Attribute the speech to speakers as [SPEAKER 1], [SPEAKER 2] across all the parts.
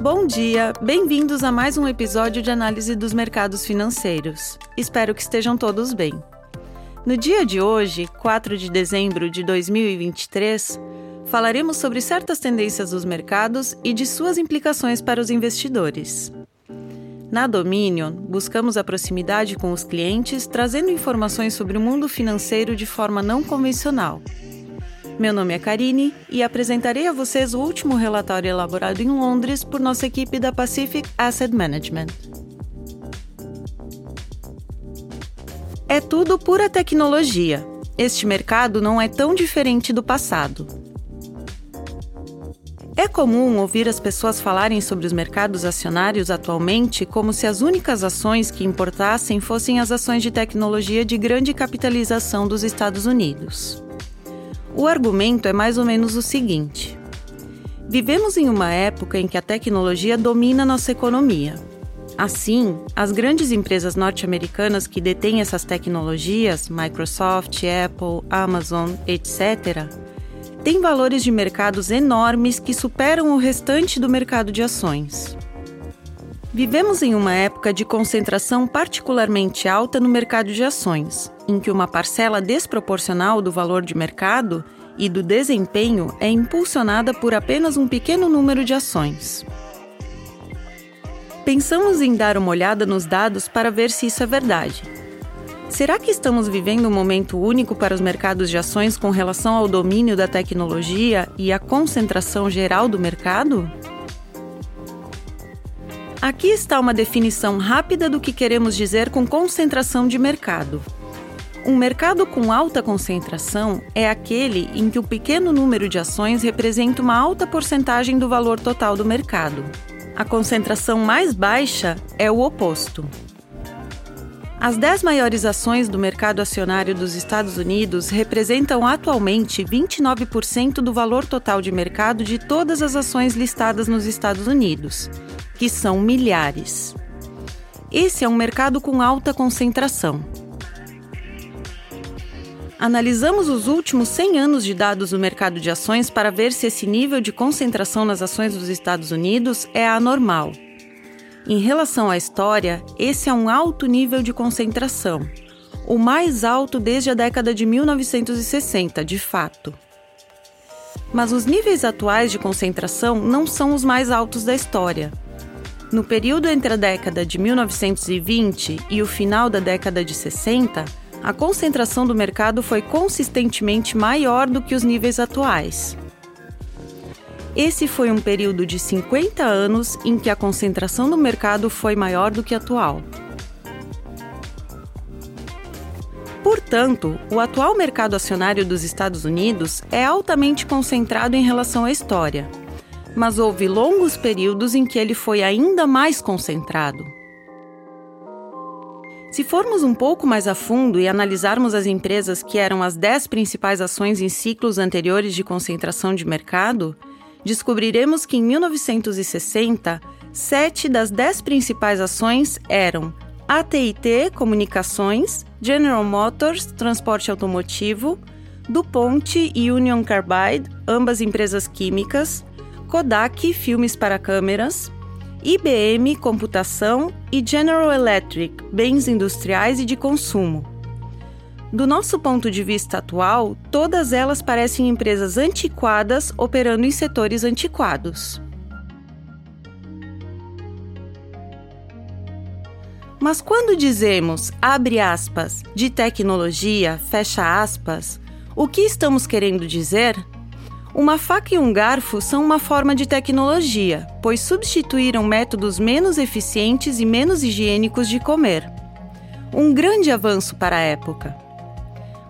[SPEAKER 1] Bom dia, bem-vindos a mais um episódio de análise dos mercados financeiros. Espero que estejam todos bem. No dia de hoje, 4 de dezembro de 2023, falaremos sobre certas tendências dos mercados e de suas implicações para os investidores. Na Dominion, buscamos a proximidade com os clientes, trazendo informações sobre o mundo financeiro de forma não convencional. Meu nome é Karine e apresentarei a vocês o último relatório elaborado em Londres por nossa equipe da Pacific Asset Management. É tudo pura tecnologia. Este mercado não é tão diferente do passado. É comum ouvir as pessoas falarem sobre os mercados acionários atualmente como se as únicas ações que importassem fossem as ações de tecnologia de grande capitalização dos Estados Unidos. O argumento é mais ou menos o seguinte: vivemos em uma época em que a tecnologia domina nossa economia. Assim, as grandes empresas norte-americanas que detêm essas tecnologias, Microsoft, Apple, Amazon, etc., tem valores de mercados enormes que superam o restante do mercado de ações. Vivemos em uma época de concentração particularmente alta no mercado de ações, em que uma parcela desproporcional do valor de mercado e do desempenho é impulsionada por apenas um pequeno número de ações. Pensamos em dar uma olhada nos dados para ver se isso é verdade Será que estamos vivendo um momento único para os mercados de ações com relação ao domínio da tecnologia e à concentração geral do mercado? Aqui está uma definição rápida do que queremos dizer com concentração de mercado. Um mercado com alta concentração é aquele em que o pequeno número de ações representa uma alta porcentagem do valor total do mercado. A concentração mais baixa é o oposto. As 10 maiores ações do mercado acionário dos Estados Unidos representam atualmente 29% do valor total de mercado de todas as ações listadas nos Estados Unidos, que são milhares. Esse é um mercado com alta concentração. Analisamos os últimos 100 anos de dados do mercado de ações para ver se esse nível de concentração nas ações dos Estados Unidos é anormal. Em relação à história, esse é um alto nível de concentração, o mais alto desde a década de 1960, de fato. Mas os níveis atuais de concentração não são os mais altos da história. No período entre a década de 1920 e o final da década de 60, a concentração do mercado foi consistentemente maior do que os níveis atuais. Esse foi um período de 50 anos em que a concentração do mercado foi maior do que atual. Portanto, o atual mercado acionário dos Estados Unidos é altamente concentrado em relação à história, mas houve longos períodos em que ele foi ainda mais concentrado. Se formos um pouco mais a fundo e analisarmos as empresas que eram as 10 principais ações em ciclos anteriores de concentração de mercado, descobriremos que em 1960, sete das dez principais ações eram AT&T Comunicações, General Motors Transporte Automotivo, DuPont e Union Carbide, ambas empresas químicas, Kodak Filmes para câmeras, IBM Computação e General Electric Bens industriais e de consumo. Do nosso ponto de vista atual, todas elas parecem empresas antiquadas operando em setores antiquados. Mas quando dizemos, abre aspas, de tecnologia, fecha aspas, o que estamos querendo dizer? Uma faca e um garfo são uma forma de tecnologia, pois substituíram métodos menos eficientes e menos higiênicos de comer. Um grande avanço para a época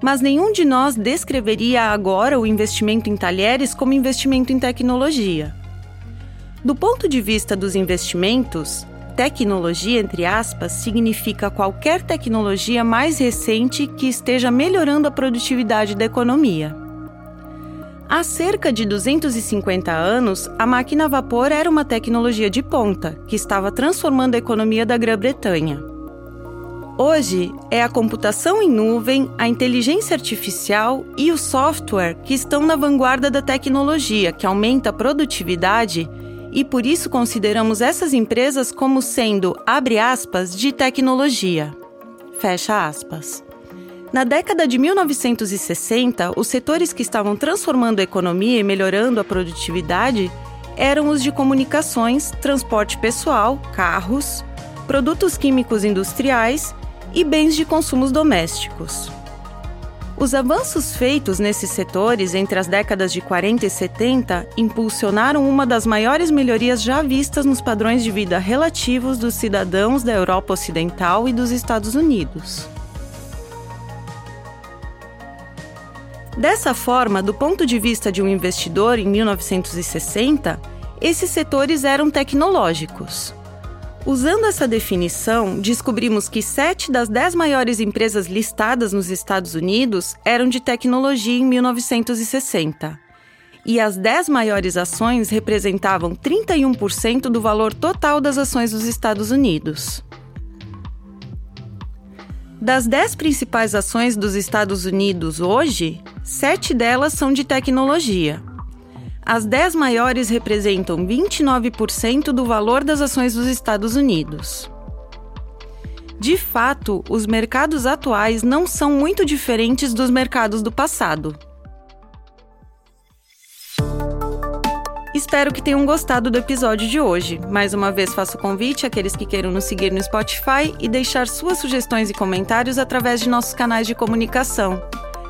[SPEAKER 1] mas nenhum de nós descreveria agora o investimento em talheres como investimento em tecnologia. Do ponto de vista dos investimentos, tecnologia, entre aspas, significa qualquer tecnologia mais recente que esteja melhorando a produtividade da economia. Há cerca de 250 anos, a máquina a vapor era uma tecnologia de ponta que estava transformando a economia da Grã-Bretanha. Hoje é a computação em nuvem, a inteligência artificial e o software que estão na vanguarda da tecnologia, que aumenta a produtividade e por isso consideramos essas empresas como sendo, abre aspas, de tecnologia. Fecha aspas. Na década de 1960, os setores que estavam transformando a economia e melhorando a produtividade eram os de comunicações, transporte pessoal, carros, produtos químicos industriais e bens de consumos domésticos. Os avanços feitos nesses setores entre as décadas de 40 e 70 impulsionaram uma das maiores melhorias já vistas nos padrões de vida relativos dos cidadãos da Europa Ocidental e dos Estados Unidos. Dessa forma, do ponto de vista de um investidor em 1960, esses setores eram tecnológicos. Usando essa definição, descobrimos que sete das dez maiores empresas listadas nos Estados Unidos eram de tecnologia em 1960. E as dez maiores ações representavam 31% do valor total das ações dos Estados Unidos. Das dez principais ações dos Estados Unidos hoje, sete delas são de tecnologia. As 10 maiores representam 29% do valor das ações dos Estados Unidos. De fato, os mercados atuais não são muito diferentes dos mercados do passado. Espero que tenham gostado do episódio de hoje. Mais uma vez faço o convite àqueles que queiram nos seguir no Spotify e deixar suas sugestões e comentários através de nossos canais de comunicação.